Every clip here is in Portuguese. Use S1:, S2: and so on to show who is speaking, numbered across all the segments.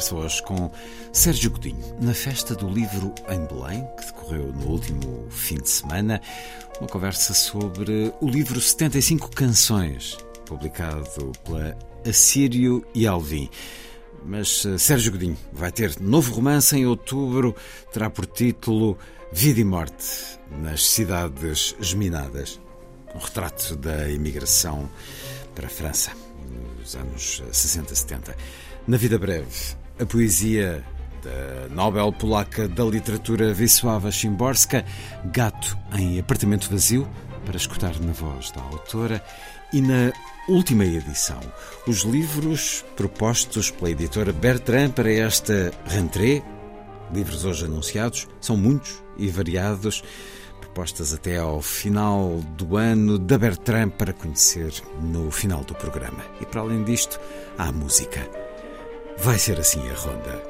S1: Ronda conversa hoje com Sérgio Godinho na festa do livro em Belém, que decorreu no último fim de semana. Uma conversa sobre o livro 75 Canções, publicado pela Assírio e Alvim. Mas uh, Sérgio Godinho vai ter novo romance em outubro, terá por título Vida e Morte nas Cidades Geminadas. Um retrato da imigração para a França nos anos 60, 70. Na vida breve, a poesia da Nobel polaca da literatura Wisława Szymborska, Gato em apartamento vazio, para escutar na voz da autora, e na última edição, os livros propostos pela editora Bertrand para esta rentrée, livros hoje anunciados, são muitos e variados, propostas até ao final do ano da Bertrand para conhecer no final do programa. E para além disto, há música. Vai ser assim a ronda.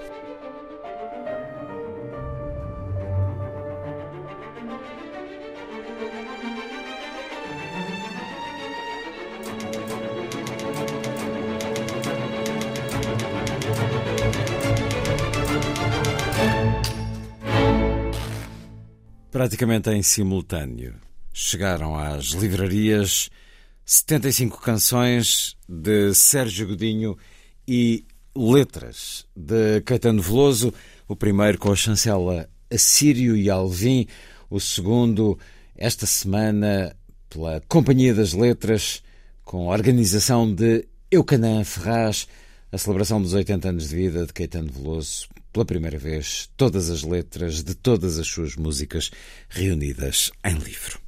S1: Praticamente em simultâneo, chegaram às livrarias 75 canções de Sérgio Godinho e letras de Caetano Veloso, o primeiro com a chancela Assírio e Alvim, o segundo esta semana pela Companhia das Letras, com a organização de Eucanã Ferraz, a celebração dos 80 anos de vida de Caetano Veloso, pela primeira vez, todas as letras de todas as suas músicas reunidas em livro.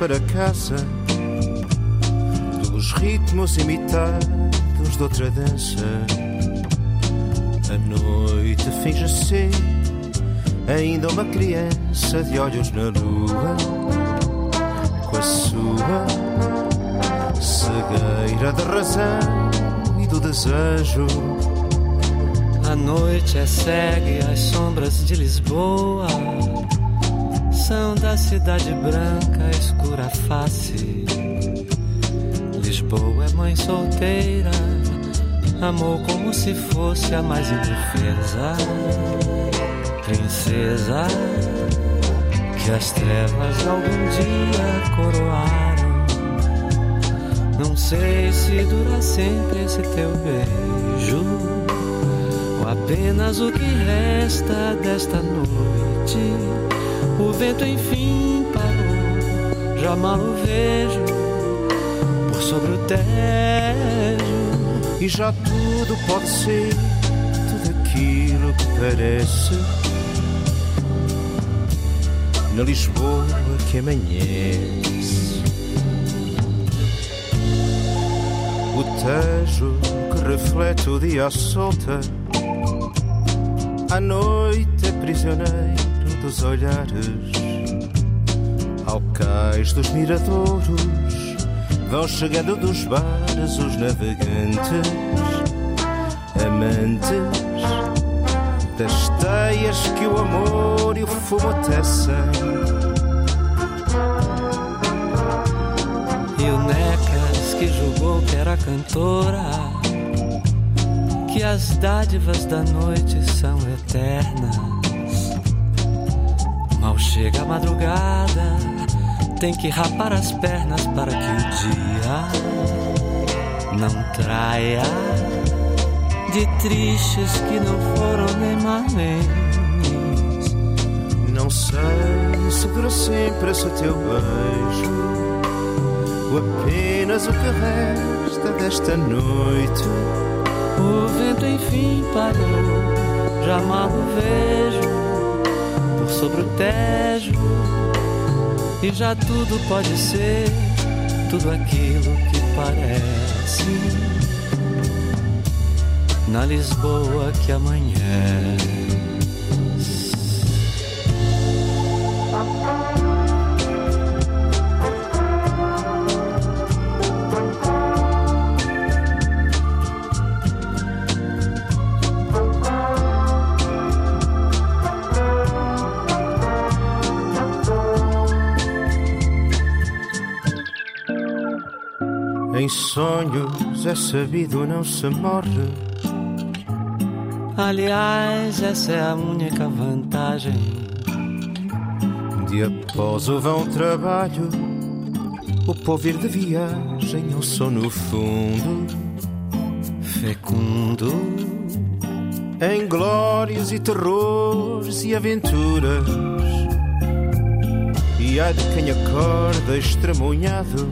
S2: Para casa dos ritmos imitados de outra dança. A noite finge ser ainda uma criança de olhos na lua, com a sua cegueira da razão e do desejo.
S3: A noite é cega e as sombras de Lisboa são da cidade branca, escura face. Lisboa é mãe solteira, amou como se fosse a mais indefesa. Princesa que as trevas algum dia coroaram. Não sei se dura sempre esse teu beijo, ou apenas o que resta desta noite. O vento enfim parou, já mal o vejo por sobre o tejo.
S2: E já tudo pode ser tudo aquilo que parece. Na Lisboa que amanhece. O tejo que reflete o dia à solta. À noite prisioneiro dos olhares. Ao cais dos miradouros vão chegando dos bares os navegantes, amantes das teias que o amor e o fumo tecem.
S3: E o Necas que julgou que era cantora, que as dádivas da noite são eternas. Chega a madrugada, tem que rapar as pernas para que o dia não traia de tristes que não foram nem marlens.
S2: Não sei se dura sempre esse teu beijo, ou apenas o que resta desta noite.
S3: O vento enfim parou, já mal o vejo sobre o Tejo, e já tudo pode ser tudo aquilo que parece na Lisboa que amanhã.
S2: Sonhos é sabido não se morre.
S3: Aliás, essa é a única vantagem.
S2: De após o vão trabalho, o povo ir de viagem, eu sou no fundo
S3: fecundo
S2: em glórias e terrores e aventuras. E há de quem acorda estremunhado,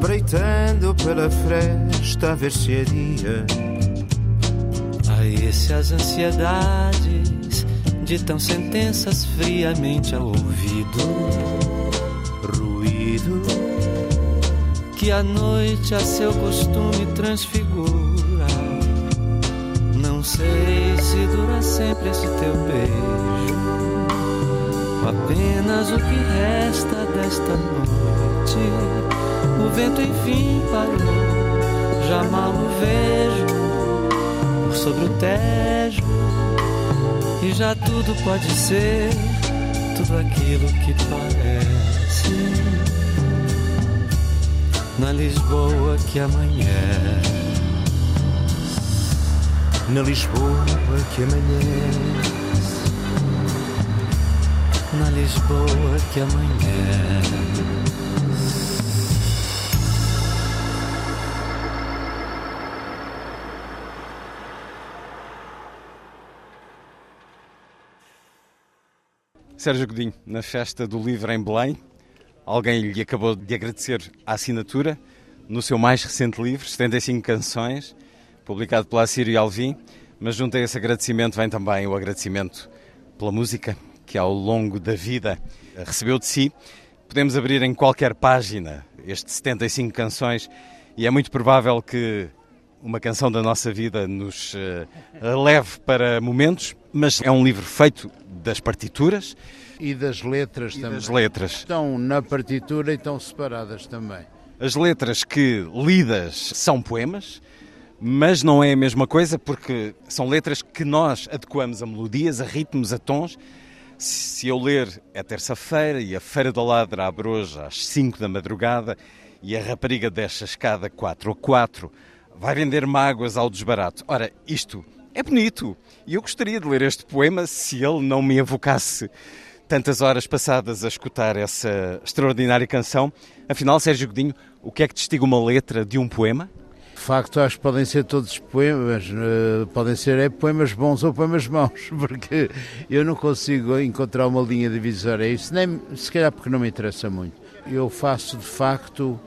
S2: espreitando pela fresta a ver se é dia.
S3: Aí se as ansiedades ditam sentenças friamente ao ouvido,
S2: Ruído
S3: que a noite a seu costume transfigura. Não sei se dura sempre esse teu beijo, apenas o que resta desta noite. O vento enfim parou, já mal o vejo por sobre o Tejo, e já tudo pode ser tudo aquilo que parece na Lisboa que amanhece.
S2: na Lisboa que amanhece.
S3: Na Lisboa que amanhece.
S1: Sérgio Godinho, na festa do livro em Belém, alguém lhe acabou de agradecer a assinatura no seu mais recente livro, 75 canções, publicado pela Assírio Alvim, mas junto a esse agradecimento vem também o agradecimento pela música que ao longo da vida recebeu de si. Podemos abrir em qualquer página estes 75 canções e é muito provável que uma canção da nossa vida nos uh, leve para momentos, mas é um livro feito das partituras
S4: e das letras
S1: e
S4: também.
S1: das letras.
S4: Estão na partitura e estão separadas também.
S1: As letras que lidas são poemas, mas não é a mesma coisa porque são letras que nós adequamos a melodias, a ritmos, a tons. Se eu ler é terça-feira e a Feira do Ladra abre hoje às 5 da madrugada e a rapariga desce a escada 4 a 4, vai vender mágoas ao desbarato. Ora, isto é bonito e eu gostaria de ler este poema se ele não me evocasse tantas horas passadas a escutar essa extraordinária canção. Afinal, Sérgio Godinho, o que é que distingue uma letra de um poema?
S4: De facto, acho que podem ser todos poemas, uh, podem ser é, poemas bons ou poemas maus, porque eu não consigo encontrar uma linha divisória. Isso nem, se calhar porque não me interessa muito. Eu faço, de facto,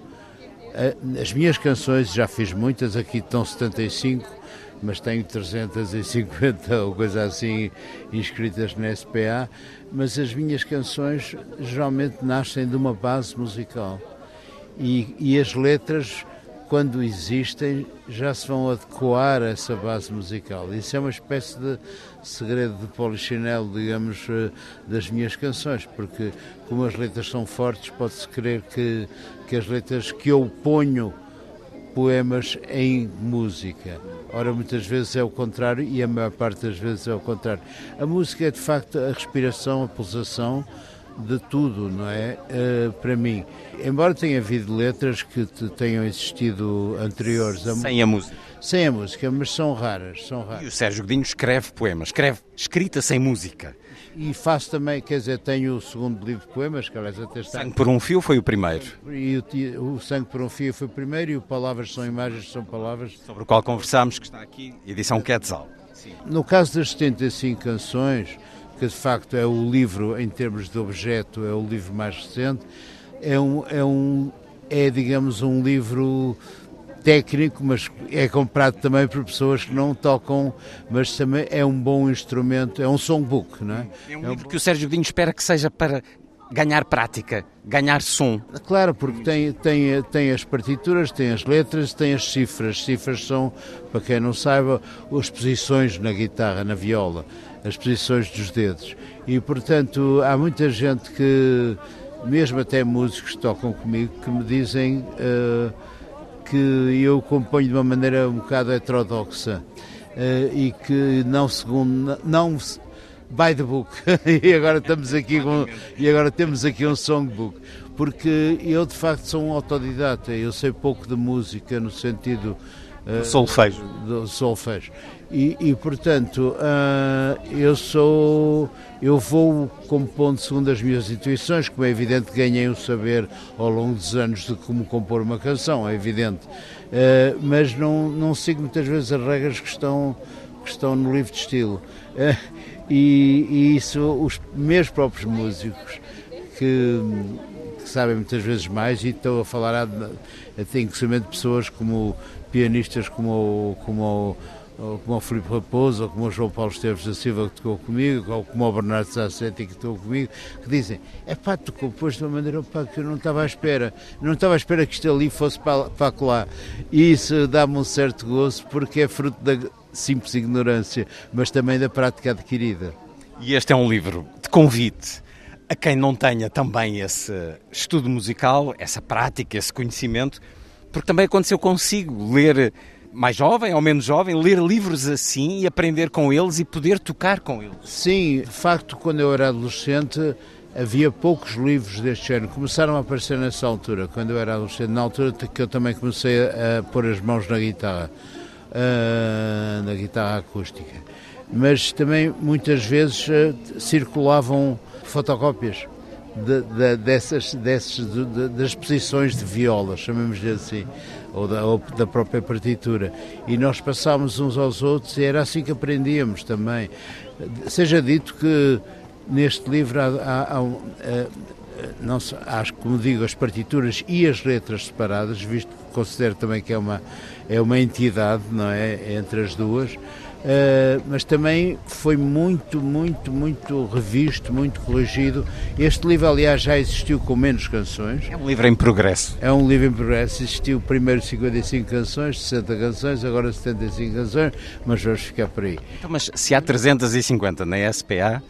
S4: uh, as minhas canções, já fiz muitas, aqui estão 75, mas tenho 350 ou coisa assim inscritas na SPA, mas as minhas canções geralmente nascem de uma base musical. E, e as letras quando existem, já se vão adequar a essa base musical. Isso é uma espécie de segredo de polichinelo, digamos, das minhas canções, porque como as letras são fortes, pode-se crer que, que as letras que eu ponho poemas em música. Ora, muitas vezes é o contrário e a maior parte das vezes é o contrário. A música é de facto a respiração, a pulsação de tudo, não é? Uh, para mim. Embora tenha havido letras que tenham existido anteriores. A
S1: Sem a música.
S4: Sem a música, mas são raras, são raras.
S1: E o Sérgio Godinho escreve poemas, escreve escrita sem música.
S4: E faço também, quer dizer, tenho o segundo livro de poemas, que aliás até está.
S1: Sangue por um Fio foi o primeiro.
S4: E o, o Sangue por um Fio foi o primeiro e o Palavras são Imagens são Palavras.
S1: Sobre o qual conversámos, que está aqui, edição Quetzal.
S4: No caso das 75 canções, que de facto é o livro, em termos de objeto, é o livro mais recente, é um, é um é, digamos, um livro técnico, mas é comprado também por pessoas que não tocam, mas também é um bom instrumento, é um songbook, não é?
S1: É um é livro que o Sérgio Godinho espera que seja para ganhar prática, ganhar som.
S4: Claro, porque tem, tem, tem as partituras, tem as letras, tem as cifras. As cifras são, para quem não saiba, as posições na guitarra, na viola, as posições dos dedos. E, portanto, há muita gente que, mesmo até músicos que tocam comigo, que me dizem uh, que eu componho de uma maneira um bocado heterodoxa. Uh, e que não segundo não by the book. e agora estamos aqui com, e agora temos aqui um songbook. Porque eu de facto sou um autodidata, eu sei pouco de música no sentido
S1: uh, solfejo.
S4: Do solfejo. E, e portanto, uh, eu sou eu vou compondo segundo as minhas intuições, como é evidente ganhei o saber ao longo dos anos de como compor uma canção, é evidente. Uh, mas não, não sigo muitas vezes as regras que estão, que estão no livro de estilo. Uh, e, e isso os meus próprios músicos que, que, sabem muitas vezes mais e estou a falar tenho conhecimento de pessoas como pianistas como, como como o Filipe Raposo, ou como o João Paulo Esteves da Silva que tocou comigo, ou como o Bernardo Sassetti que tocou comigo, que dizem, é pá, tu compôs de uma maneira pá, que eu não estava à espera, não estava à espera que isto ali fosse para, para. E isso dá-me um certo gozo, porque é fruto da, simples ignorância, mas também da prática adquirida.
S1: E este é um livro de convite a quem não tenha também esse estudo musical, essa prática, esse conhecimento, porque também aconteceu consigo ler mais jovem ou menos jovem, ler livros assim e aprender com eles e poder tocar com eles.
S4: Sim, de facto, quando eu era adolescente havia poucos livros deste género. Começaram a aparecer nessa altura, quando eu era adolescente, na altura que eu também comecei a pôr as mãos na guitarra uh, na guitarra acústica. Mas também muitas vezes uh, circulavam fotocópias de, de, dessas, dessas de, das posições de viola, chamemos-lhe assim, ou da, ou da, própria partitura. E nós passámos uns aos outros e era assim que aprendíamos também. Seja dito que neste livro há, há, há, há não, acho como digo, as partituras e as letras separadas, visto que considero também que é uma, é uma entidade, não é, entre as duas, Uh, mas também foi muito, muito, muito revisto, muito corrigido. Este livro, aliás, já existiu com menos canções.
S1: É um livro em progresso.
S4: É um livro em progresso. Existiu primeiro 55 canções, 60 canções, agora 75 canções, mas vamos ficar por aí.
S1: Então, mas se há 350 na SPA,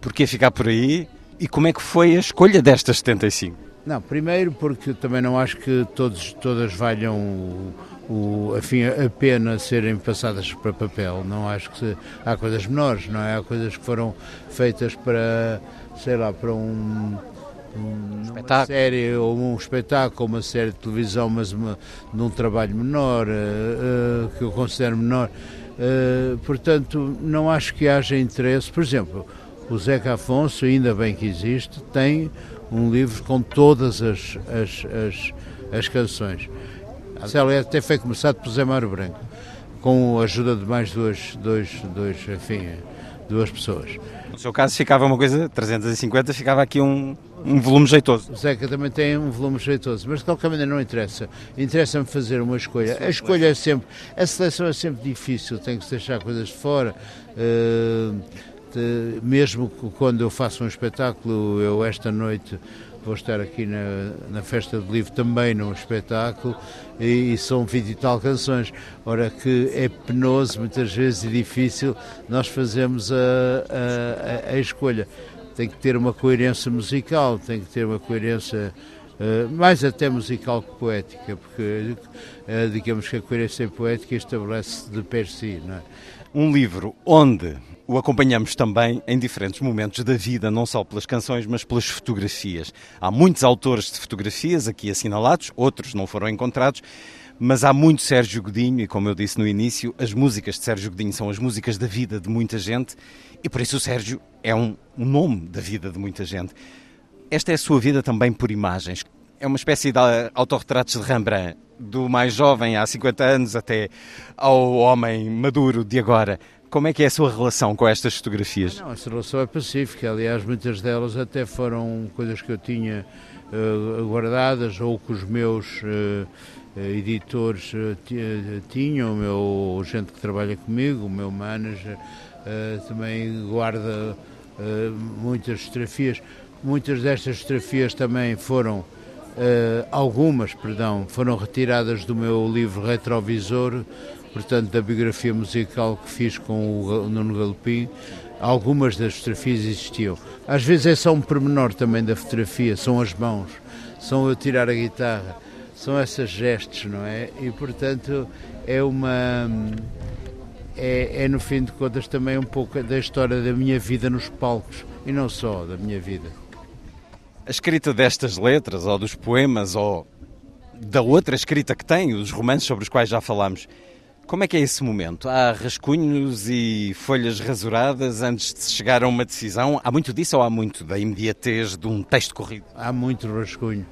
S1: porquê ficar por aí? E como é que foi a escolha destas 75?
S4: Não, primeiro porque também não acho que todos, todas valham o, afim, a pena serem passadas para papel. Não acho que se, há coisas menores, não é? Há coisas que foram feitas para, sei lá, para um, um uma série ou um espetáculo, uma série de televisão, mas uma, num trabalho menor, uh, uh, que eu considero menor. Uh, portanto, não acho que haja interesse. Por exemplo, o Zeca Afonso, ainda bem que existe, tem um livro com todas as, as, as, as canções. A célula até foi começado por Zé Mário Branco, com a ajuda de mais duas, dois, dois, enfim, duas pessoas.
S1: No seu caso ficava uma coisa, 350, ficava aqui um, um volume jeitoso.
S4: O Zeca também tem um volume jeitoso, mas de qualquer maneira não interessa. Interessa-me fazer uma escolha. A escolha é sempre, a seleção é sempre difícil, tem que se deixar coisas de fora. Uh, mesmo quando eu faço um espetáculo, eu esta noite vou estar aqui na, na Festa do Livro também num espetáculo e, e, são 20 e tal canções. Ora que é penoso muitas vezes e difícil nós fazemos a, a, a, a escolha. Tem que ter uma coerência musical, tem que ter uma coerência Uh, mais até musical que poética, porque uh, digamos que a coerência poética estabelece de per si. É?
S1: Um livro onde o acompanhamos também em diferentes momentos da vida, não só pelas canções, mas pelas fotografias. Há muitos autores de fotografias aqui assinalados, outros não foram encontrados, mas há muito Sérgio Godinho, e como eu disse no início, as músicas de Sérgio Godinho são as músicas da vida de muita gente, e por isso o Sérgio é um, nome da vida de muita gente. Esta é a sua vida também por imagens. É uma espécie de autorretratos de Rembrandt, do mais jovem há 50 anos até ao homem maduro de agora. Como é que é a sua relação com estas fotografias?
S4: Não, essa relação é pacífica. Aliás, muitas delas até foram coisas que eu tinha uh, guardadas ou que os meus uh, editores uh, tinham, o meu gente que trabalha comigo, o meu manager, também guarda muitas fotografias. Muitas destas fotografias também foram, algumas, perdão, foram retiradas do meu livro Retrovisor, portanto, da biografia musical que fiz com o Nuno Galopim, algumas das fotografias existiam. Às vezes é só um pormenor também da fotografia, são as mãos, são eu tirar a guitarra, são esses gestos, não é? E, portanto, é uma... É, é, no fim de contas também um pouco da história da minha vida nos palcos e não só da minha vida.
S1: A escrita destas letras ou dos poemas ou da outra escrita que tem, os romances sobre os quais já falámos, como é que é esse momento? Há rascunhos e folhas rasuradas antes de se chegar a uma decisão? Há muito disso ou há muito da imediatez de um texto corrido?
S4: Há muito rascunho.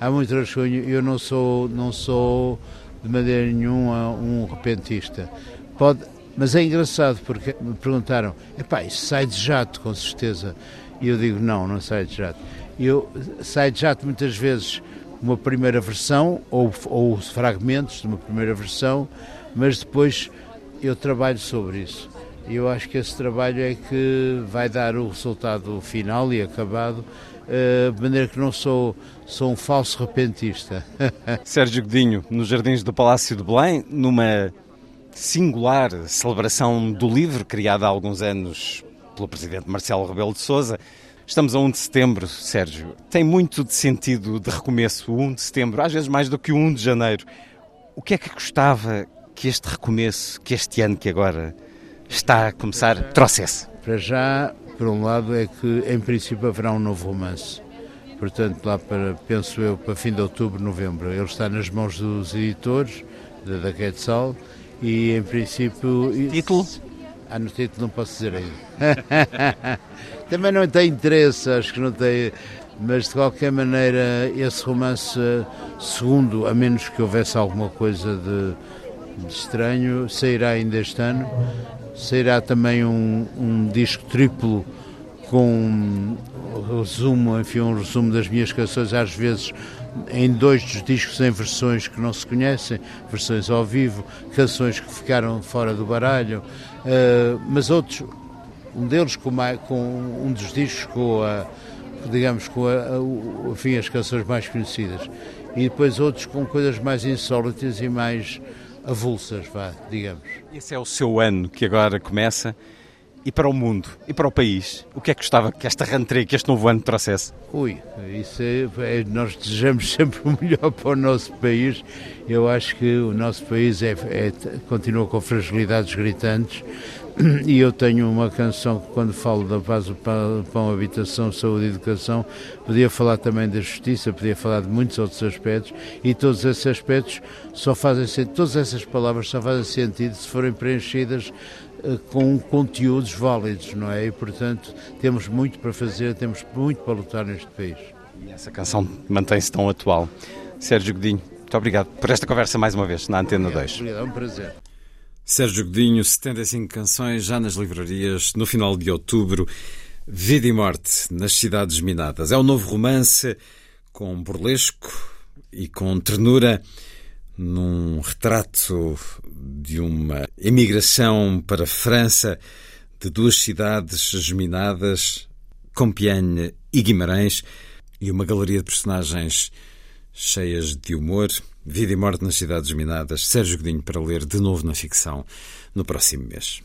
S4: Há muito rascunho. Eu não sou, não sou de maneira nenhuma um repentista. Pode, mas é engraçado porque me perguntaram: epá, isso sai de jato, com certeza. E eu digo: não, não sai de jato. Eu sai de jato muitas vezes uma primeira versão ou, ou fragmentos de uma primeira versão mas depois eu trabalho sobre isso. E eu acho que esse trabalho é que vai dar o resultado final e acabado, eh, de maneira que não sou, sou um falso repentista.
S1: Sérgio Godinho, nos Jardins do Palácio de Belém, numa singular celebração do livro, criada há alguns anos pelo presidente Marcelo Rebelo de Sousa. Estamos a 1 de setembro, Sérgio. Tem muito de sentido de recomeço, o 1 de setembro, às vezes mais do que o 1 de janeiro. O que é que gostava que este recomeço, que este ano que agora está a começar, trouxesse?
S4: Para já, por um lado, é que em princípio haverá um novo romance. Portanto, lá para, penso eu, para fim de outubro, novembro. Ele está nas mãos dos editores, da, da Quetzal, e em princípio.
S1: Título?
S4: Ah, no título não posso dizer ainda. Também não tem interesse, acho que não tem. Mas de qualquer maneira, esse romance, segundo, a menos que houvesse alguma coisa de de estranho, sairá ainda este ano. Sairá também um, um disco triplo com um resumo, enfim, um resumo das minhas canções, às vezes em dois dos discos em versões que não se conhecem, versões ao vivo, canções que ficaram fora do baralho, uh, mas outros, um deles com, com, um dos discos com a, digamos, com a, a, enfim, as canções mais conhecidas, e depois outros com coisas mais insólitas e mais avulsas, vá, digamos.
S1: Esse é o seu ano que agora começa. E para o mundo, e para o país, o que é que gostava que esta rentrée, que este novo ano trouxesse?
S4: Ui, isso é, é, nós desejamos sempre o melhor para o nosso país. Eu acho que o nosso país é, é, continua com fragilidades gritantes e eu tenho uma canção que quando falo da paz, pão, habitação, saúde e educação, podia falar também da justiça, podia falar de muitos outros aspectos e todos esses aspectos só fazem sentido, todas essas palavras só fazem sentido se forem preenchidas eh, com conteúdos válidos, não é? E portanto temos muito para fazer, temos muito para lutar neste país.
S1: E essa canção mantém-se tão atual. Sérgio Godinho, muito obrigado por esta conversa mais uma vez na Antena
S4: obrigado,
S1: 2.
S4: Obrigado, é um prazer.
S1: Sérgio Godinho, 75 canções já nas livrarias no final de outubro. Vida e Morte nas Cidades Minadas. É um novo romance com burlesco e com ternura num retrato de uma emigração para a França de duas cidades geminadas, Compiègne e Guimarães, e uma galeria de personagens cheias de humor. Vida e Morte nas Cidades Minadas, Sérgio Godinho para ler de novo na ficção no próximo mês.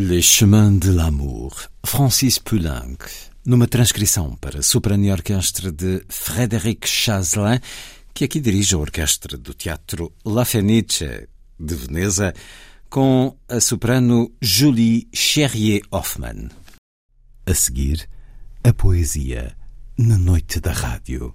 S1: Les Chemins de l'Amour, Francis Poulenc, numa transcrição para soprano e orquestra de Frédéric Chaslin, que aqui dirige a orquestra do Teatro La Fenice de Veneza, com a soprano Julie Cherrier-Hoffmann. A seguir, a poesia na noite da rádio.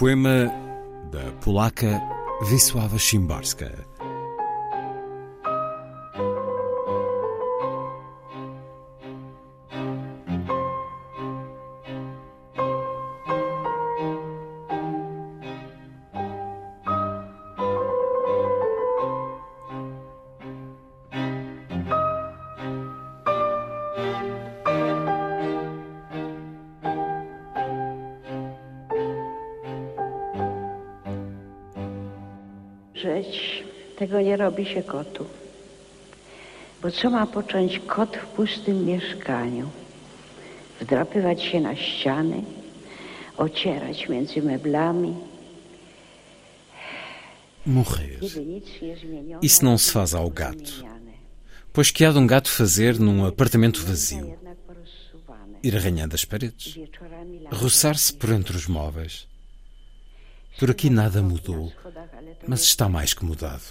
S1: Poema da polaca Wisława Szymborska.
S5: Tego nie robi się kotu. Bo co ma począć kot w pustym mieszkaniu? Wdrapywać się na ściany, ocierać między meblami.
S1: Morrer. Isso não se faz ao gato. Pois que há de um gato fazer num apartamento vazio? Ir arranhando as paredes, roçar-se por entre os móveis. Por aqui nada mudou, mas está mais que mudado.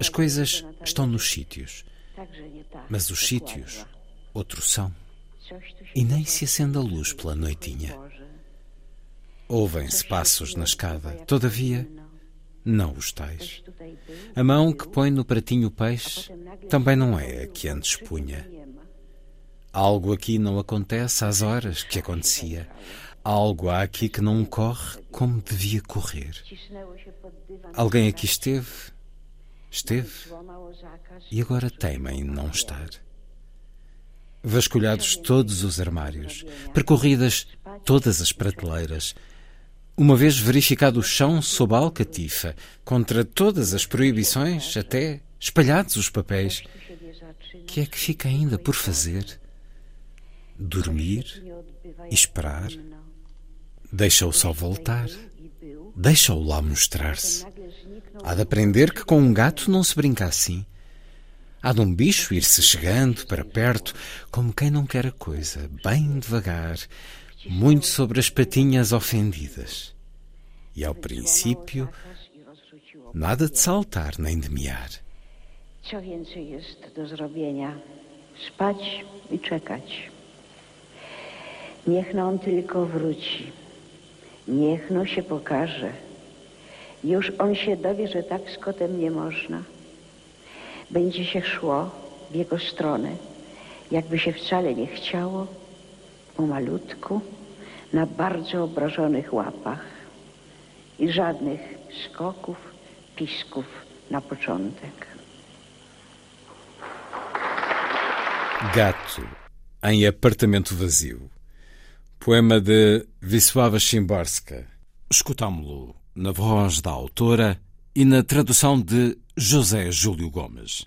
S1: As coisas estão nos sítios, mas os sítios outros são. E nem se acende a luz pela noitinha. Ouvem-se passos na escada, todavia, não os tais. A mão que põe no pratinho o peixe também não é a que antes punha. Algo aqui não acontece às horas que acontecia. Algo há aqui que não corre como devia correr. Alguém aqui esteve, esteve, e agora teima em não estar. Vasculhados todos os armários, percorridas todas as prateleiras, uma vez verificado o chão sob a alcatifa, contra todas as proibições, até espalhados os papéis, que é que fica ainda por fazer? Dormir esperar? Deixa-o só voltar. Deixa-o lá mostrar-se. Há de aprender que com um gato não se brinca assim. Há de um bicho ir-se chegando para perto, como quem não quer a coisa, bem devagar, muito sobre as patinhas ofendidas. E ao princípio, nada de saltar nem de miar.
S5: Co więcej jest do zrobienia? Spać i czekać. Niech tylko wróci. Niech no się pokaże. Już on się dowie, że tak z kotem nie można. Będzie się szło w jego stronę, jakby się wcale nie chciało, pomalutku, na bardzo obrażonych łapach i żadnych skoków, pisków na początek.
S1: Gato em Apartamento Vazio. Poema de Wisława Szymborska. Escutámo-lo na voz da autora e na tradução de José Júlio Gomes.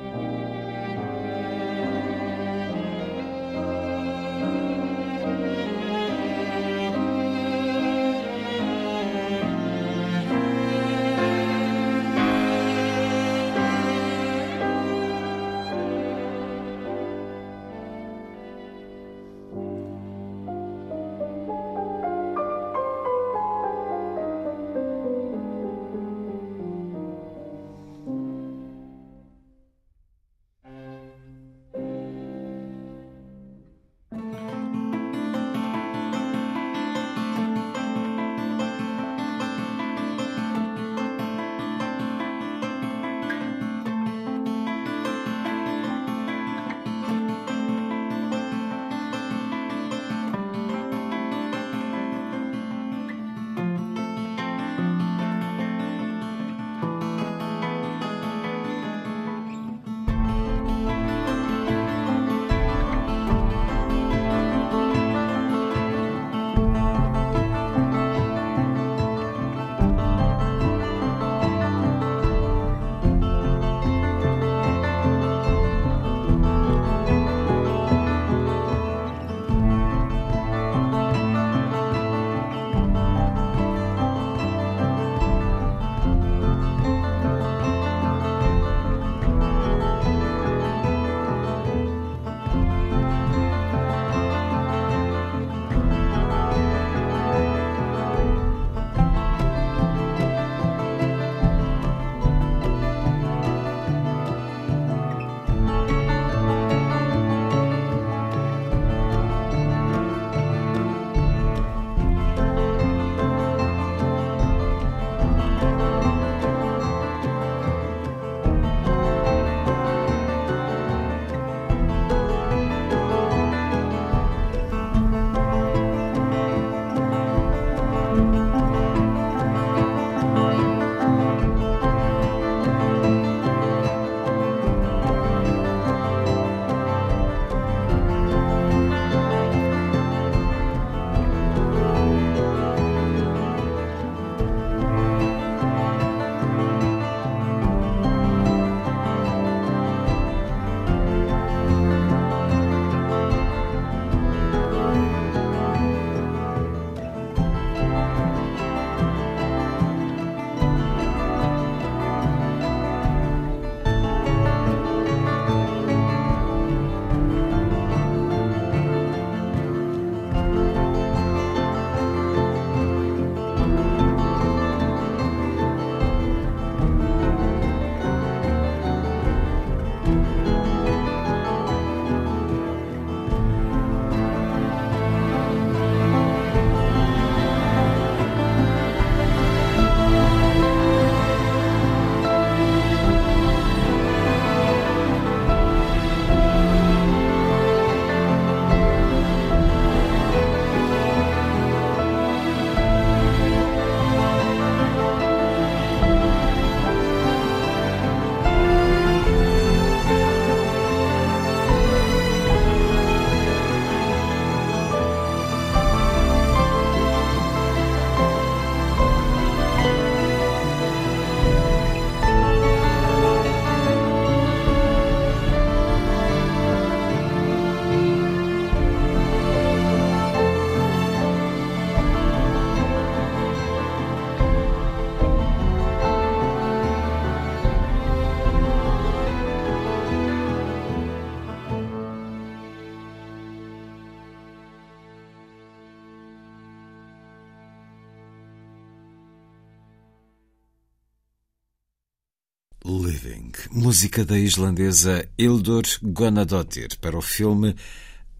S1: Música da islandesa Hildur Gunnadóttir para o filme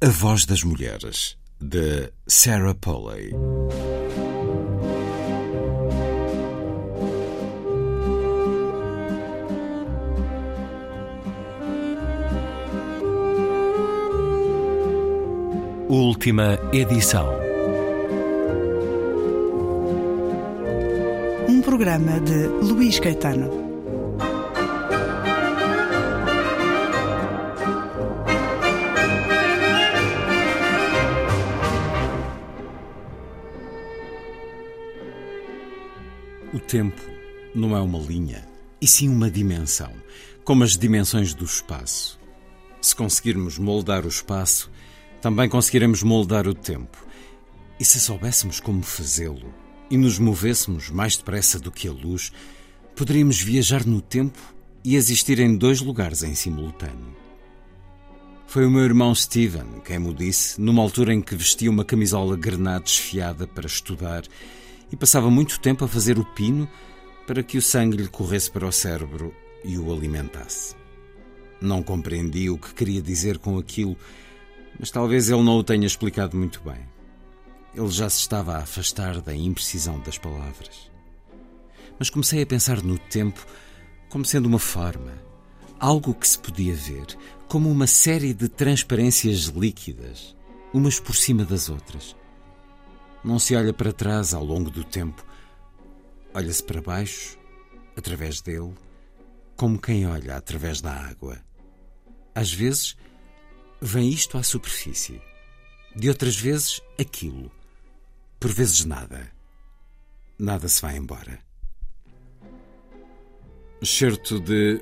S1: A Voz das Mulheres, de Sarah Polley.
S6: Última edição.
S7: Um programa de Luís Caetano.
S1: Tempo não é uma linha, e sim uma dimensão, como as dimensões do espaço. Se conseguirmos moldar o espaço, também conseguiremos moldar o tempo. E se soubéssemos como fazê-lo e nos movêssemos mais depressa do que a luz, poderíamos viajar no tempo e existir em dois lugares em simultâneo. Foi o meu irmão Steven quem me disse, numa altura em que vestia uma camisola granada desfiada para estudar e passava muito tempo a fazer o pino para que o sangue lhe corresse para o cérebro e o alimentasse. Não compreendi o que queria dizer com aquilo mas talvez ele não o tenha explicado muito bem. Ele já se estava a afastar da imprecisão das palavras. Mas comecei a pensar no tempo como sendo uma forma, algo que se podia ver, como uma série de transparências líquidas, umas por cima das outras. Não se olha para trás ao longo do tempo, olha-se para baixo, através dele, como quem olha através da água. Às vezes, vem isto à superfície, de outras vezes aquilo, por vezes nada. Nada se vai embora. Certo de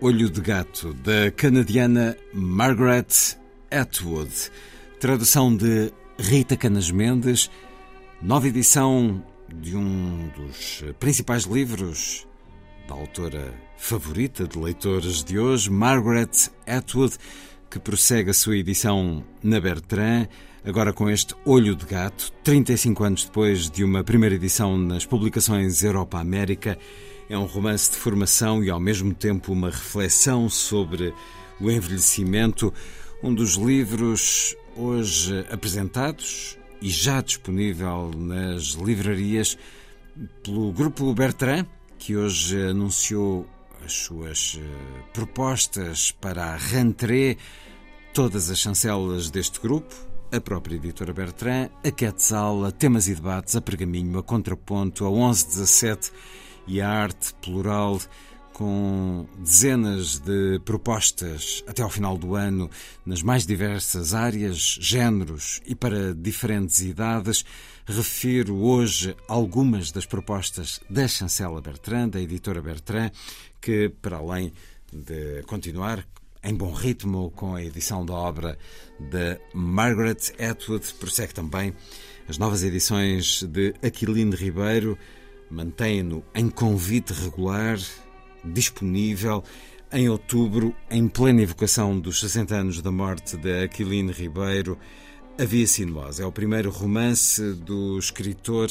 S1: Olho de Gato, da canadiana Margaret Atwood. Tradução de Rita Canas Mendes. Nova edição de um dos principais livros da autora favorita de leitores de hoje, Margaret Atwood que prossegue a sua edição na Bertrand, agora com este Olho de Gato, 35 anos depois de uma primeira edição nas publicações Europa-América. É um romance de formação e, ao mesmo tempo, uma reflexão sobre o envelhecimento. Um dos livros hoje apresentados e já disponível nas livrarias pelo Grupo Bertrand, que hoje anunciou as suas eh, propostas para a rentrée, todas as chancelas deste grupo, a própria editora Bertrand, a Quetzal, a Temas e Debates, a Pergaminho, a Contraponto, a 1117 e a Arte Plural, com dezenas de propostas até ao final do ano nas mais diversas áreas, géneros e para diferentes idades. Refiro hoje algumas das propostas da chancela Bertrand, da editora Bertrand, que, para além de continuar em bom ritmo com a edição da obra de Margaret Atwood, prossegue também as novas edições de Aquiline Ribeiro, mantém-no em convite regular, disponível em outubro, em plena evocação dos 60 anos da morte de Aquiline Ribeiro, A Via Sinuosa. É o primeiro romance do escritor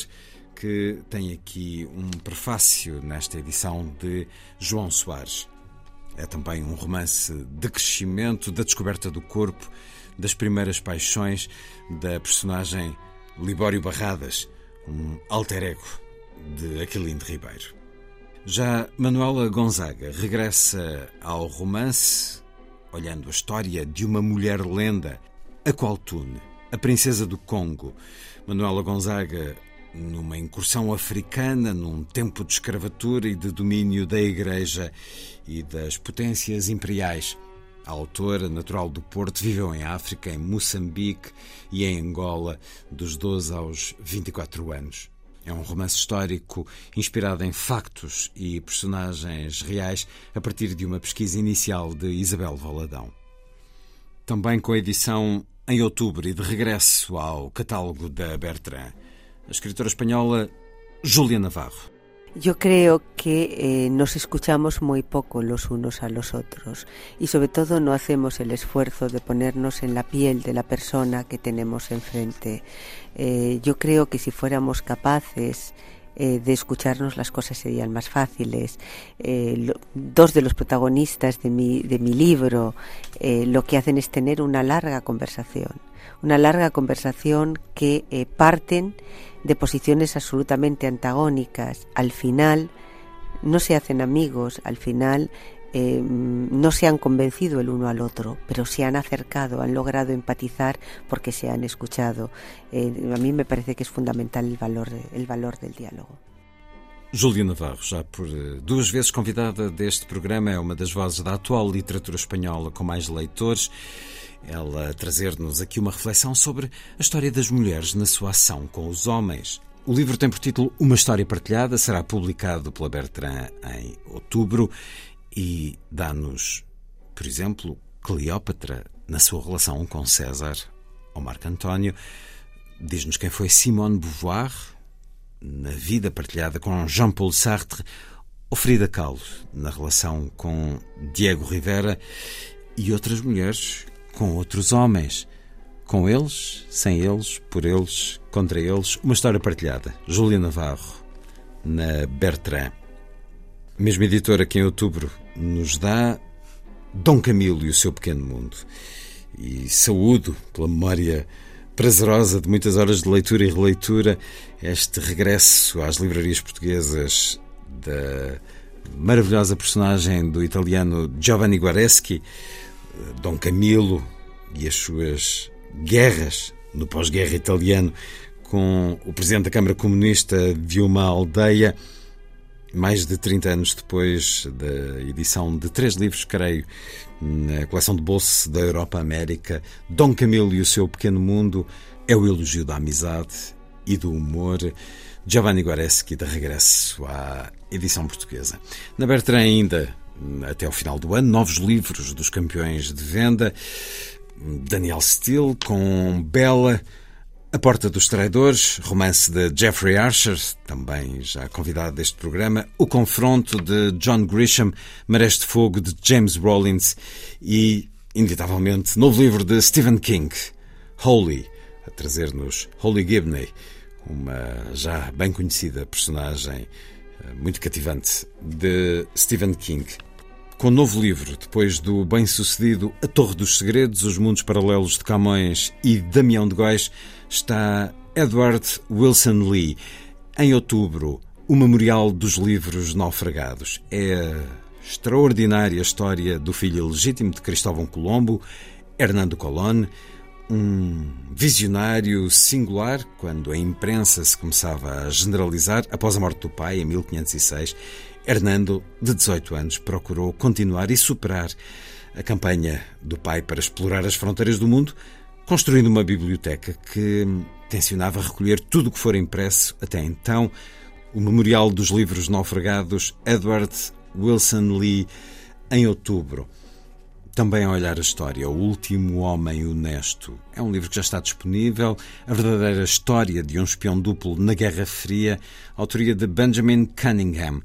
S1: que tem aqui um prefácio nesta edição de João Soares. É também um romance de crescimento, da descoberta do corpo, das primeiras paixões da personagem Libório Barradas, um alter ego de Aquilino Ribeiro. Já Manuela Gonzaga regressa ao romance, olhando a história de uma mulher lenda, a Qualtune, a princesa do Congo. Manuela Gonzaga numa incursão africana, num tempo de escravatura e de domínio da Igreja e das potências imperiais. A autora, natural do Porto, viveu em África, em Moçambique e em Angola, dos 12 aos 24 anos. É um romance histórico inspirado em factos e personagens reais a partir de uma pesquisa inicial de Isabel Valadão. Também com a edição em outubro e de regresso ao catálogo da Bertrand escritora española Julia Navarro.
S8: Yo creo que eh, nos escuchamos muy poco los unos a los otros y sobre todo no hacemos el esfuerzo de ponernos en la piel de la persona que tenemos enfrente. Eh, yo creo que si fuéramos capaces eh, de escucharnos las cosas serían más fáciles. Eh, dos de los protagonistas de mi, de mi libro lo que hacen es tener una larga conversación, una larga conversación que parten de posiciones absolutamente antagónicas. Al final no se hacen amigos, al final eh, no se han convencido el uno al otro, pero se han acercado, han logrado empatizar porque se han escuchado. Eh, a mí me parece que es fundamental el valor, el valor del diálogo.
S1: Júlia Navarro, já por eh, duas vezes convidada deste programa, é uma das vozes da atual literatura espanhola com mais leitores. Ela trazer-nos aqui uma reflexão sobre a história das mulheres na sua ação com os homens. O livro tem por título Uma História Partilhada, será publicado pela Bertrand em outubro e dá-nos, por exemplo, Cleópatra na sua relação com César ou Marco António. Diz-nos quem foi Simone Beauvoir na vida partilhada com Jean-Paul Sartre ou Frida Kahlo na relação com Diego Rivera e outras mulheres com outros homens. Com eles, sem eles, por eles, contra eles, uma história partilhada. Júlia Navarro, na Bertrand. Mesma editora que em outubro nos dá Dom Camilo e o seu pequeno mundo. E saúdo pela memória prazerosa de muitas horas de leitura e releitura este regresso às livrarias portuguesas da maravilhosa personagem do italiano Giovanni Guareschi, Dom Camilo e as suas guerras no pós-guerra italiano com o presidente da Câmara Comunista de uma aldeia mais de 30 anos depois da edição de três livros, creio, na coleção de bolso da Europa América, Dom Camilo e o seu pequeno mundo é o elogio da amizade e do humor. Giovanni Guareschi de regresso à edição portuguesa. Na Bertrand ainda, até ao final do ano, novos livros dos campeões de venda. Daniel Steele com Bela, a Porta dos Traidores, romance de Jeffrey Archer, também já convidado deste programa, O Confronto de John Grisham, Marés de Fogo de James Rollins e, inevitavelmente, novo livro de Stephen King, Holy, a trazer-nos Holy Gibney, uma já bem conhecida personagem eh, muito cativante de Stephen King. Com novo livro, depois do bem-sucedido A Torre dos Segredos, Os Mundos Paralelos de Camões e Damião de Góis, está Edward Wilson Lee. Em outubro, o Memorial dos Livros Naufragados. É a extraordinária história do filho legítimo de Cristóvão Colombo, Hernando Colón, um visionário singular quando a imprensa se começava a generalizar após a morte do pai em 1506. Hernando, de 18 anos, procurou continuar e superar a campanha do pai para explorar as fronteiras do mundo, construindo uma biblioteca que tensionava recolher tudo o que for impresso até então. O Memorial dos Livros Naufragados, Edward Wilson Lee, em outubro. Também a olhar a história, O Último Homem Honesto. É um livro que já está disponível. A verdadeira história de um espião duplo na Guerra Fria, autoria de Benjamin Cunningham.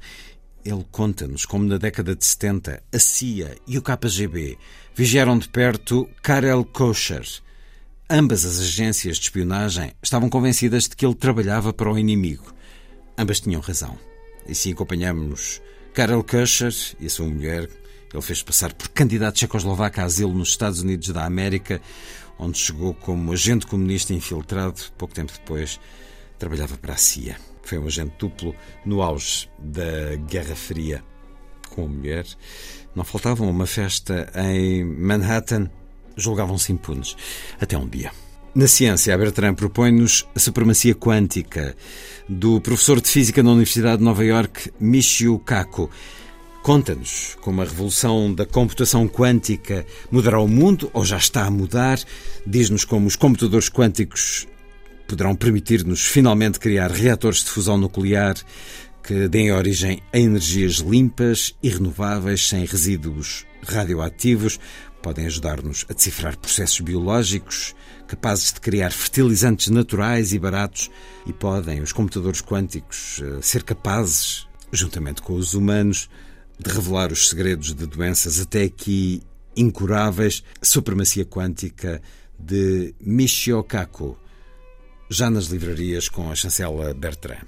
S1: Ele conta-nos como na década de 70 a CIA e o KGB vigiaram de perto Karel Kosher, Ambas as agências de espionagem estavam convencidas de que ele trabalhava para o inimigo. Ambas tinham razão. E sim acompanhamos Karel Kuscher e a sua mulher. Ele fez passar por candidato checoslovaco a asilo nos Estados Unidos da América, onde chegou como agente comunista infiltrado. Pouco tempo depois, trabalhava para a CIA. Foi um agente duplo no auge da Guerra Fria. Com a mulher, não faltava uma festa em Manhattan julgavam-se impunes. Até um dia. Na ciência, a Bertrand propõe-nos a supremacia quântica do professor de física na Universidade de Nova York, Michio Kaku. Conta-nos como a revolução da computação quântica mudará o mundo, ou já está a mudar. Diz-nos como os computadores quânticos poderão permitir-nos finalmente criar reatores de fusão nuclear que deem origem a energias limpas e renováveis, sem resíduos radioativos, podem ajudar-nos a decifrar processos biológicos capazes de criar fertilizantes naturais e baratos e podem os computadores quânticos eh, ser capazes, juntamente com os humanos, de revelar os segredos de doenças até aqui incuráveis. Supremacia Quântica de Michio Kaku, já nas livrarias com a chancela Bertrand.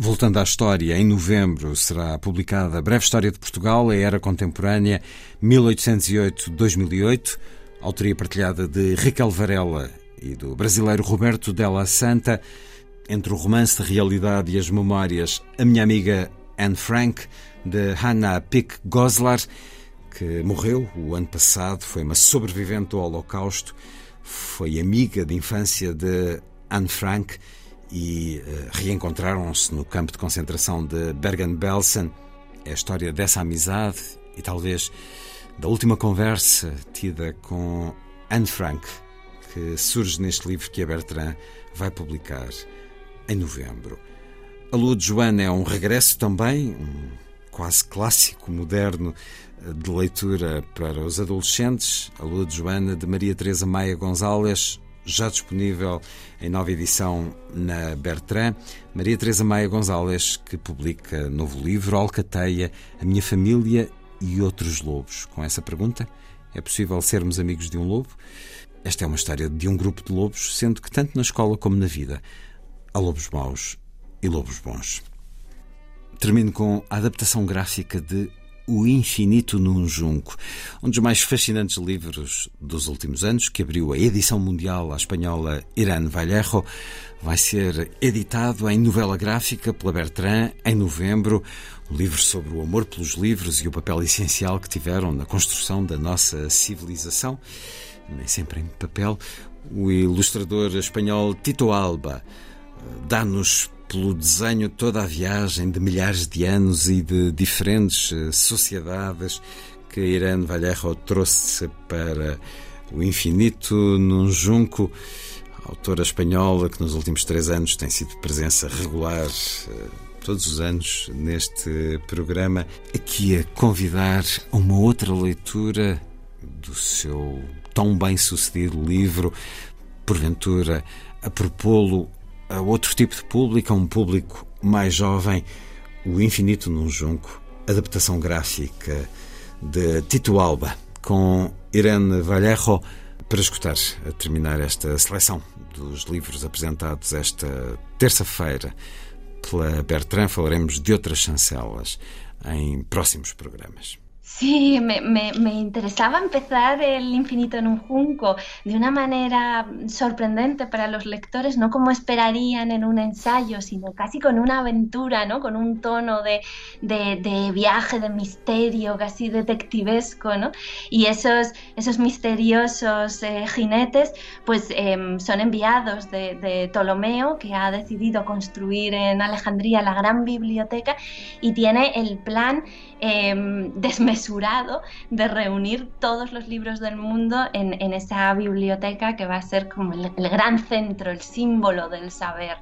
S1: Voltando à história, em novembro será publicada a Breve História de Portugal, a Era Contemporânea, 1808-2008, autoria partilhada de Raquel Varela e do brasileiro Roberto Della Santa, entre o romance de realidade e as memórias A Minha Amiga Anne Frank, de Hannah Pick Goslar, que morreu o ano passado, foi uma sobrevivente do Holocausto, foi amiga de infância de Anne Frank e uh, reencontraram-se no campo de concentração de Bergen-Belsen. É a história dessa amizade e talvez da última conversa tida com Anne Frank, que surge neste livro que a Bertrand vai publicar em novembro. A Lua de Joana é um regresso também, um quase clássico moderno eh, de leitura para os adolescentes. A Lua de Joana, de Maria Teresa Maia Gonzalez, já disponível em nova edição na Bertrand. Maria Teresa Maia Gonzalez, que publica novo livro, Alcateia, A Minha Família e Outros Lobos. Com essa pergunta, é possível sermos amigos de um lobo? Esta é uma história de um grupo de lobos, sendo que tanto na escola como na vida há lobos maus e lobos bons. Termino com a adaptação gráfica de o Infinito num Junco, um dos mais fascinantes livros dos últimos anos, que abriu a edição mundial à espanhola Irán Vallejo, vai ser editado em novela gráfica pela Bertrand em novembro. Um livro sobre o amor pelos livros e o papel essencial que tiveram na construção da nossa civilização, nem sempre em papel. O ilustrador espanhol Tito Alba eh, dá-nos pelo desenho toda a viagem de milhares de anos e de diferentes eh, sociedades que Irene Vallejo trouxe para o infinito num junco. Autora espanhola que nos últimos três anos tem sido presença regular eh, todos os anos neste programa, aqui a convidar a uma outra leitura do seu tão bem sucedido livro, porventura a propô-lo a outro tipo de público, a um público mais jovem, O Infinito num Junco, adaptação gráfica de Tito Alba, com Irene Vallejo, para escutar, a terminar esta seleção dos livros apresentados esta terça-feira pela Bertrand, falaremos de outras chancelas em próximos programas.
S9: Sí, me, me, interesaba empezar El infinito en un junco de una manera sorprendente para los lectores, no como esperarían en un ensayo, sino casi con una aventura, ¿no? con un tono de, de, de viaje, de misterio, casi detectivesco. ¿no? Y esos, esos misteriosos eh, jinetes pues, eh, son enviados de, de Ptolomeo, que ha decidido construir en Alejandría la gran biblioteca y tiene el plan eh, desmesurado de reunir todos los libros del mundo en, esa biblioteca que va a ser como el gran centro, el símbolo del saber.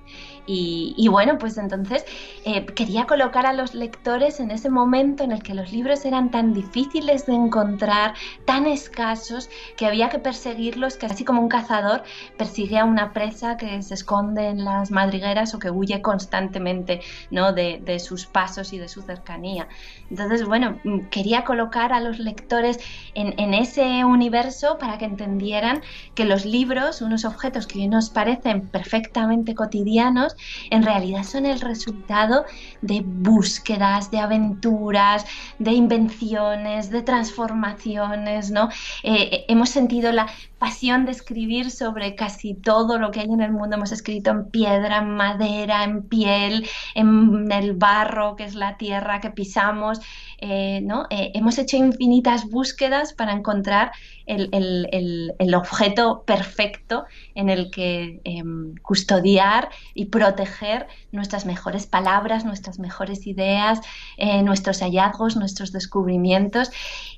S9: Y, bueno, pues entonces eh, quería colocar a los lectores en ese momento en el que los libros eran tan difíciles de encontrar, tan escasos, que había que perseguirlos, que así como un cazador persigue a una presa que se esconde en las madrigueras o que huye constantemente ¿no? de, de sus pasos y de su cercanía. Entonces, bueno, quería colocar a los lectores en, en ese universo para que entendieran que los libros, unos objetos que nos parecen perfectamente cotidianos, en realidad son el resultado de búsquedas, de aventuras, de invenciones, de transformaciones, ¿no? Eh, hemos sentido la pasión de escribir sobre casi todo lo que hay en el mundo. Hemos escrito en piedra, en madera, en piel, en el barro, que es la tierra que pisamos. Eh, ¿no? Eh, hemos hecho infinitas búsquedas para encontrar el, objeto perfecto en el que eh, custodiar y proteger nuestras mejores palabras, nuestras mejores ideas, eh, nuestros hallazgos, nuestros descubrimientos.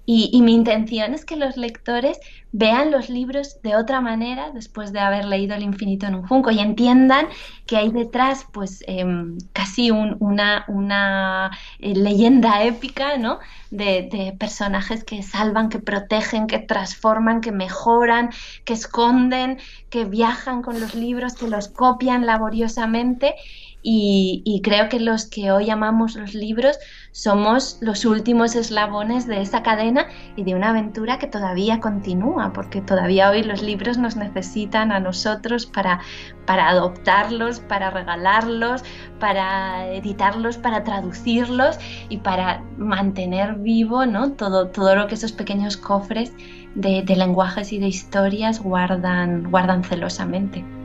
S9: Y, mi intención es que los lectores vean los libros de otra manera después de haber leído El infinito en un junco y entiendan que hay detrás pues eh, casi un, una, una eh, leyenda épica ¿no? de, de, personajes que salvan, que protegen, que transforman, que mejoran, que esconden, que viajan con los libros, que los copian laboriosamente. Y, y, creo que los que hoy amamos los libros somos los últimos eslabones de esa cadena y de una aventura que todavía continúa, porque todavía hoy los libros nos necesitan a nosotros para, para adoptarlos, para regalarlos, para editarlos, para traducirlos y para mantener vivo ¿no? todo, todo lo que esos pequeños cofres de, de lenguajes y de historias guardan, guardan celosamente.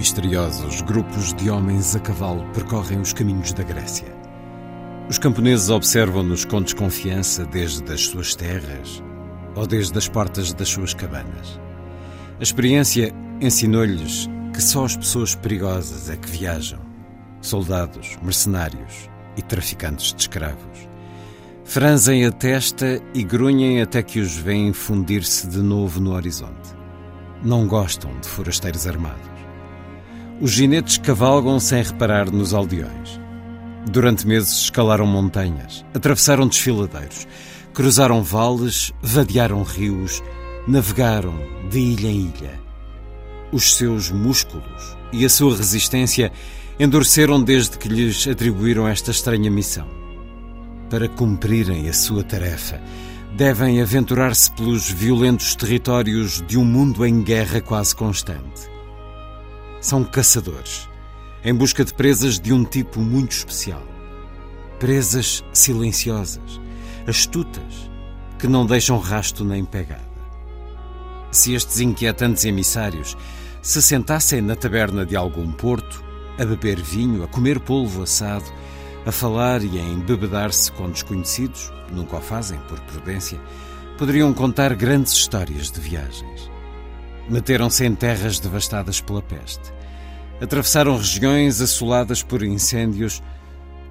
S1: Misteriosos grupos de homens a cavalo percorrem os caminhos da Grécia. Os camponeses observam-nos com desconfiança desde as suas terras ou desde as portas das suas cabanas. A experiência ensinou-lhes que só as pessoas perigosas é que viajam: soldados, mercenários e traficantes de escravos. Franzem a testa e grunhem até que os veem fundir-se de novo no horizonte. Não gostam de forasteiros armados. Os ginetes cavalgam sem reparar nos aldeões. Durante meses escalaram montanhas, atravessaram desfiladeiros, cruzaram vales, vadearam rios, navegaram de ilha em ilha. Os seus músculos e a sua resistência endureceram desde que lhes atribuíram esta estranha missão. Para cumprirem a sua tarefa, devem aventurar-se pelos violentos territórios de um mundo em guerra quase constante são caçadores, em busca de presas de um tipo muito especial. Presas silenciosas, astutas, que não deixam rasto nem pegada. Se estes inquietantes emissários se sentassem na taberna de algum porto, a beber vinho, a comer polvo assado, a falar e a embebedar-se com desconhecidos, nunca o fazem por prudência, poderiam contar grandes histórias de viagens. Meteram-se em terras devastadas pela peste. Atravessaram regiões assoladas por incêndios,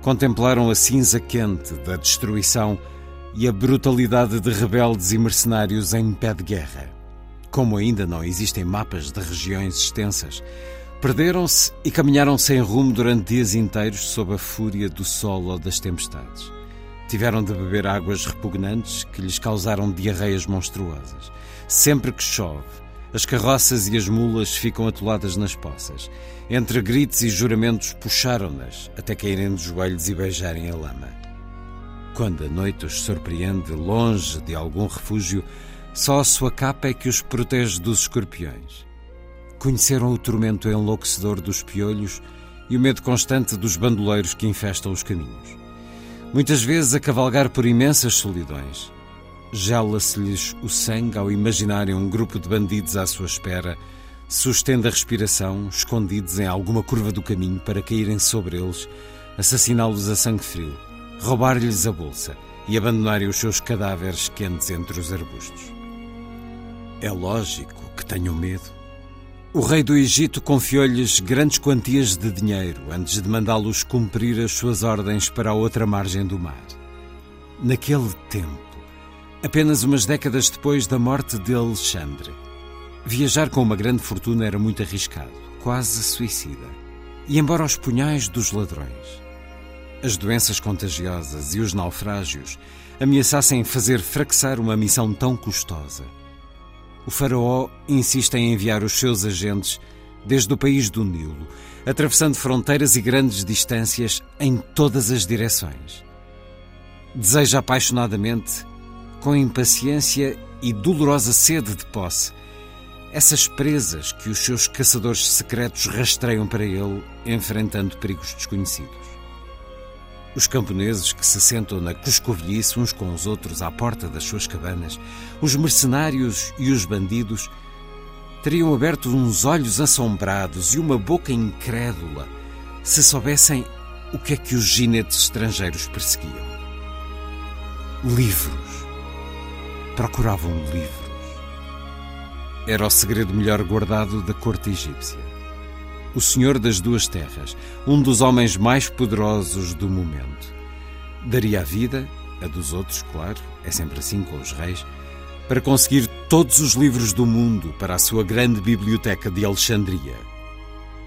S1: contemplaram a cinza quente da destruição e a brutalidade de rebeldes e mercenários em pé de guerra. Como ainda não existem mapas de regiões extensas, perderam-se e caminharam sem rumo durante dias inteiros sob a fúria do sol ou das tempestades. Tiveram de beber águas repugnantes que lhes causaram diarreias monstruosas. Sempre que chove, as carroças e as mulas ficam atoladas nas poças. Entre gritos e juramentos, puxaram-nas até caírem de joelhos e beijarem a lama. Quando a noite os surpreende longe de algum refúgio, só a sua capa é que os protege dos escorpiões. Conheceram o tormento enlouquecedor dos piolhos e o medo constante dos bandoleiros que infestam os caminhos. Muitas vezes a cavalgar por imensas solidões, Gela-se-lhes o sangue ao imaginarem um grupo de bandidos à sua espera, sustendo a respiração, escondidos em alguma curva do caminho para caírem sobre eles, assassiná-los a sangue frio, roubar-lhes a bolsa e abandonarem os seus cadáveres quentes entre os arbustos. É lógico que tenham medo. O rei do Egito confiou-lhes grandes quantias de dinheiro antes de mandá-los cumprir as suas ordens para a outra margem do mar. Naquele tempo, apenas umas décadas depois da morte de Alexandre. Viajar com uma grande fortuna era muito arriscado, quase suicida. E embora os punhais dos ladrões, as doenças contagiosas e os naufrágios ameaçassem fazer fracassar uma missão tão custosa, o Faraó insiste em enviar os seus agentes desde o país do Nilo, atravessando fronteiras e grandes distâncias em todas as direções. Deseja apaixonadamente com impaciência e dolorosa sede de posse, essas presas que os seus caçadores secretos rastreiam para ele, enfrentando perigos desconhecidos. Os camponeses que se sentam na coscovilhice uns com os outros à porta das suas cabanas, os mercenários e os bandidos, teriam aberto uns olhos assombrados e uma boca incrédula se soubessem o que é que os ginetes estrangeiros perseguiam. Livros procuravam livros. era o segredo melhor guardado da corte egípcia. O Senhor das Duas Terras, um dos homens mais poderosos do momento. Daria a vida, a dos outros, claro, é sempre assim com os reis, para conseguir todos os livros do mundo para a sua grande biblioteca de Alexandria.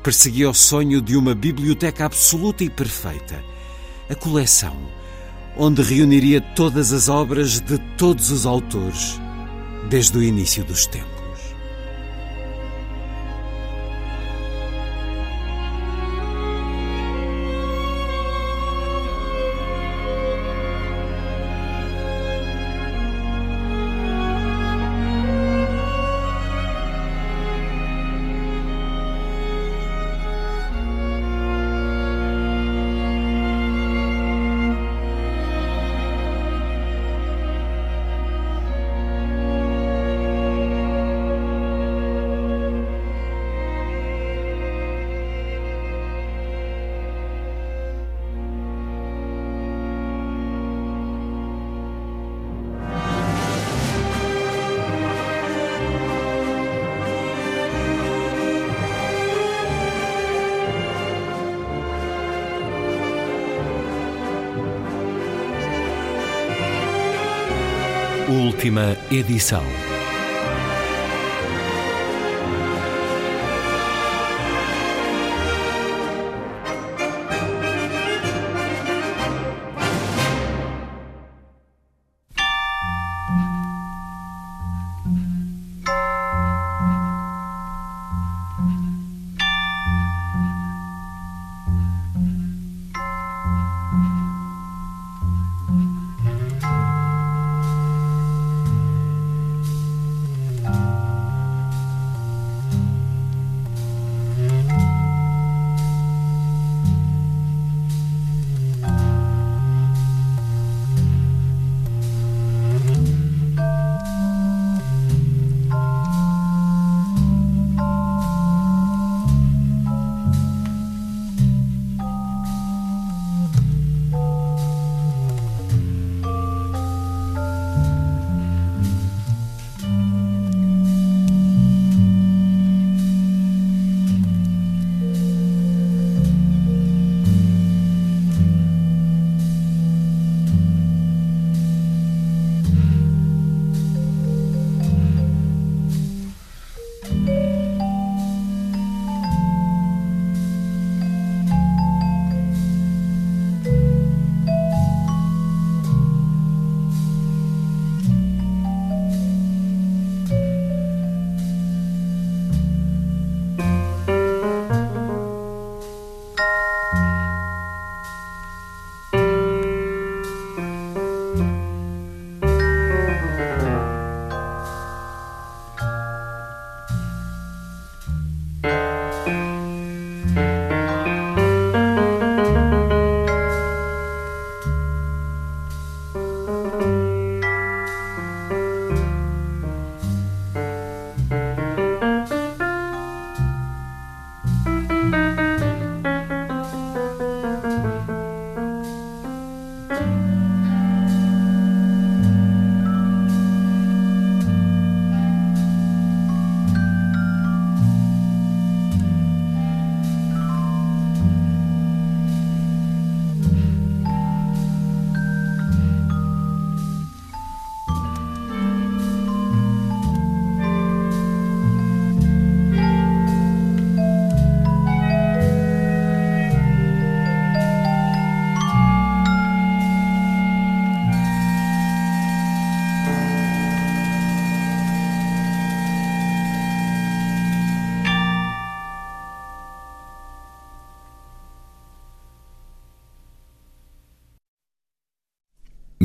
S1: Perseguia o sonho de uma biblioteca absoluta e perfeita, a coleção, onde reuniria todas as obras de todos os autores, desde o início dos tempos.
S6: Edição.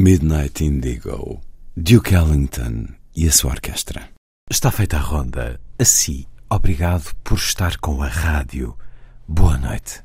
S1: Midnight Indigo, Duke Ellington e a sua orquestra. Está feita a ronda. Assim, obrigado por estar com a rádio. Boa noite.